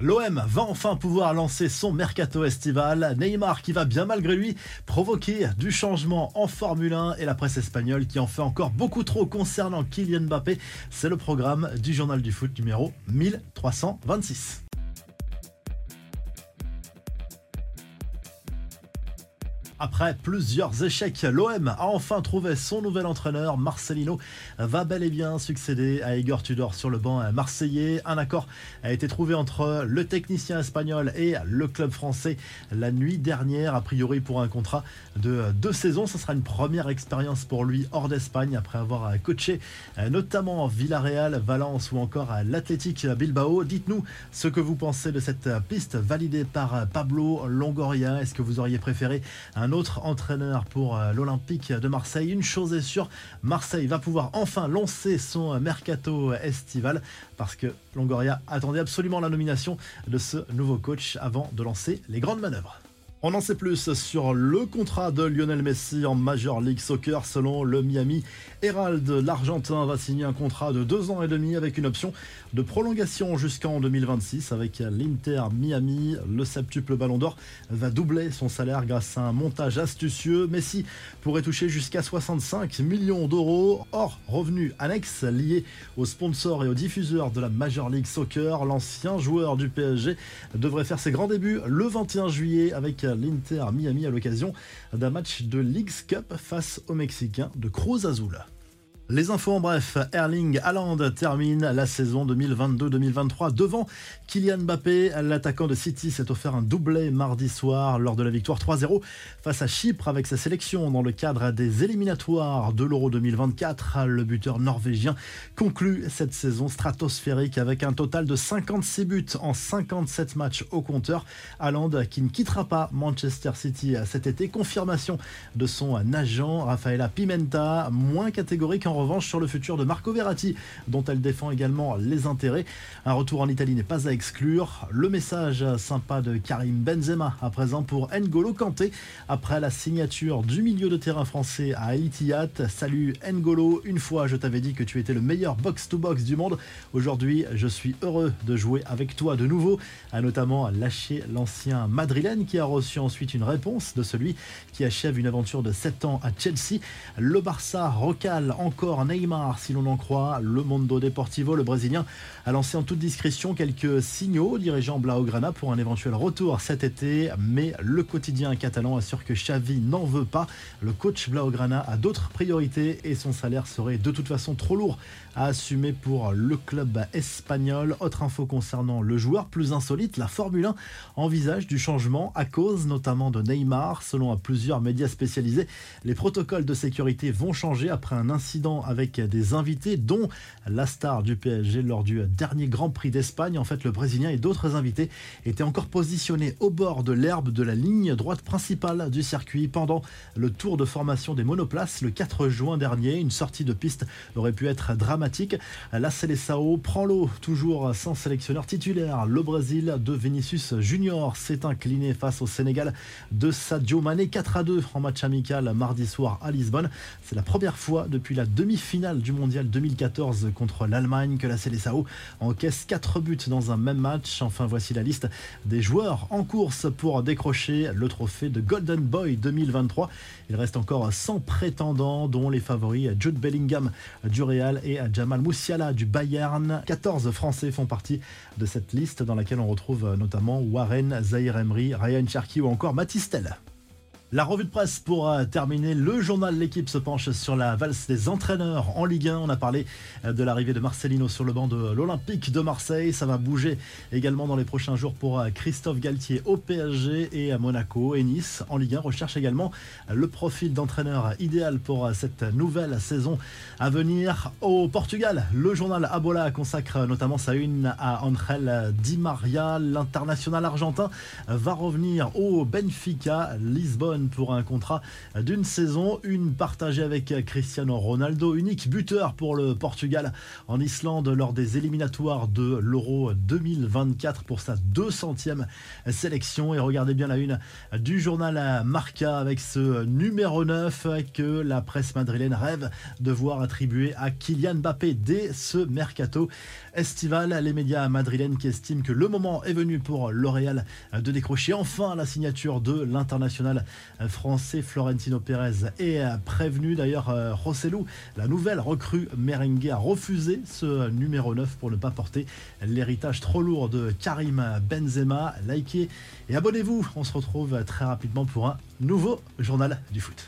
L'OM va enfin pouvoir lancer son mercato estival. Neymar qui va bien malgré lui provoquer du changement en Formule 1 et la presse espagnole qui en fait encore beaucoup trop concernant Kylian Mbappé. C'est le programme du journal du foot numéro 1326. Après plusieurs échecs, l'OM a enfin trouvé son nouvel entraîneur. Marcelino va bel et bien succéder à Igor Tudor sur le banc marseillais. Un accord a été trouvé entre le technicien espagnol et le club français la nuit dernière, a priori pour un contrat de deux saisons. Ce sera une première expérience pour lui hors d'Espagne après avoir coaché notamment Villarreal, Valence ou encore l'Athletic Bilbao. Dites-nous ce que vous pensez de cette piste validée par Pablo Longoria. Est-ce que vous auriez préféré un autre entraîneur pour euh, l'Olympique de Marseille. Une chose est sûre, Marseille va pouvoir enfin lancer son mercato estival parce que Longoria attendait absolument la nomination de ce nouveau coach avant de lancer les grandes manœuvres. On en sait plus sur le contrat de Lionel Messi en Major League Soccer selon le Miami Herald. L'Argentin va signer un contrat de deux ans et demi avec une option de prolongation jusqu'en 2026 avec l'Inter Miami. Le septuple Ballon d'Or va doubler son salaire grâce à un montage astucieux. Messi pourrait toucher jusqu'à 65 millions d'euros hors revenus annexes liés aux sponsors et aux diffuseurs de la Major League Soccer. L'ancien joueur du PSG devrait faire ses grands débuts le 21 juillet avec l'Inter Miami à l'occasion d'un match de Leagues Cup face aux Mexicains de Cruz Azul. Les infos en bref, Erling Haaland termine la saison 2022-2023 devant Kylian Mbappé. L'attaquant de City s'est offert un doublé mardi soir lors de la victoire 3-0 face à Chypre avec sa sélection dans le cadre des éliminatoires de l'Euro 2024. Le buteur norvégien conclut cette saison stratosphérique avec un total de 56 buts en 57 matchs au compteur. Haaland qui ne quittera pas Manchester City cet été. Confirmation de son agent Rafaela Pimenta, moins catégorique en revanche sur le futur de Marco Verratti, dont elle défend également les intérêts. Un retour en Italie n'est pas à exclure. Le message sympa de Karim Benzema à présent pour N'Golo Kanté après la signature du milieu de terrain français à El Salut N'Golo, une fois je t'avais dit que tu étais le meilleur box-to-box du monde. Aujourd'hui, je suis heureux de jouer avec toi de nouveau, a notamment lâché l'ancien madrilène qui a reçu ensuite une réponse de celui qui achève une aventure de 7 ans à Chelsea. Le Barça recale encore Neymar, si l'on en croit le Mondo Deportivo. Le Brésilien a lancé en toute discrétion quelques signaux dirigeant Blaugrana pour un éventuel retour cet été, mais le quotidien catalan assure que Xavi n'en veut pas. Le coach Blaugrana a d'autres priorités et son salaire serait de toute façon trop lourd à assumer pour le club espagnol. Autre info concernant le joueur plus insolite, la Formule 1 envisage du changement à cause notamment de Neymar. Selon plusieurs médias spécialisés, les protocoles de sécurité vont changer après un incident avec des invités, dont la star du PSG lors du dernier Grand Prix d'Espagne. En fait, le Brésilien et d'autres invités étaient encore positionnés au bord de l'herbe de la ligne droite principale du circuit pendant le tour de formation des monoplaces le 4 juin dernier. Une sortie de piste aurait pu être dramatique. La Seleção prend l'eau, toujours sans sélectionneur titulaire. Le Brésil de Vinicius Junior s'est incliné face au Sénégal de Sadio Mané 4 à 2 en match amical mardi soir à Lisbonne. C'est la première fois depuis la demi-finale du mondial 2014 contre l'Allemagne que la Célessao encaisse 4 buts dans un même match. Enfin, voici la liste des joueurs en course pour décrocher le trophée de Golden Boy 2023. Il reste encore 100 prétendants, dont les favoris Jude Bellingham du Real et Jamal Moussiala du Bayern. 14 Français font partie de cette liste dans laquelle on retrouve notamment Warren, Zahir Emery, Ryan Cherky ou encore Matistel. La revue de presse pour euh, terminer. Le journal L'équipe se penche sur la valse des entraîneurs en Ligue 1. On a parlé euh, de l'arrivée de Marcelino sur le banc de l'Olympique de Marseille. Ça va bouger également dans les prochains jours pour euh, Christophe Galtier au PSG et à Monaco et Nice. En Ligue 1 recherche également le profil d'entraîneur idéal pour cette nouvelle saison à venir. Au Portugal, le journal Abola consacre notamment sa une à Angel Di Maria. L'international argentin va revenir au Benfica Lisbonne Pour un contrat d'une saison, une partagée avec Cristiano Ronaldo, unique buteur pour le Portugal en Islande lors des éliminatoires de l'Euro 2024 pour sa 200e sélection. Et regardez bien la une du journal Marca avec ce numéro 9 que la presse madrilène rêve de voir attribué à Kylian Mbappé dès ce mercato estival. Les médias madrilènes qui estiment que le moment est venu pour L'Oréal de décrocher enfin la signature de l'international français Florentino Pérez est prévenu. D'ailleurs, Rossellou, la nouvelle recrue merengue, a refusé ce numéro 9 pour ne pas porter l'héritage trop lourd de Karim Benzema. Likez et abonnez-vous. On se retrouve très rapidement pour un nouveau journal du foot.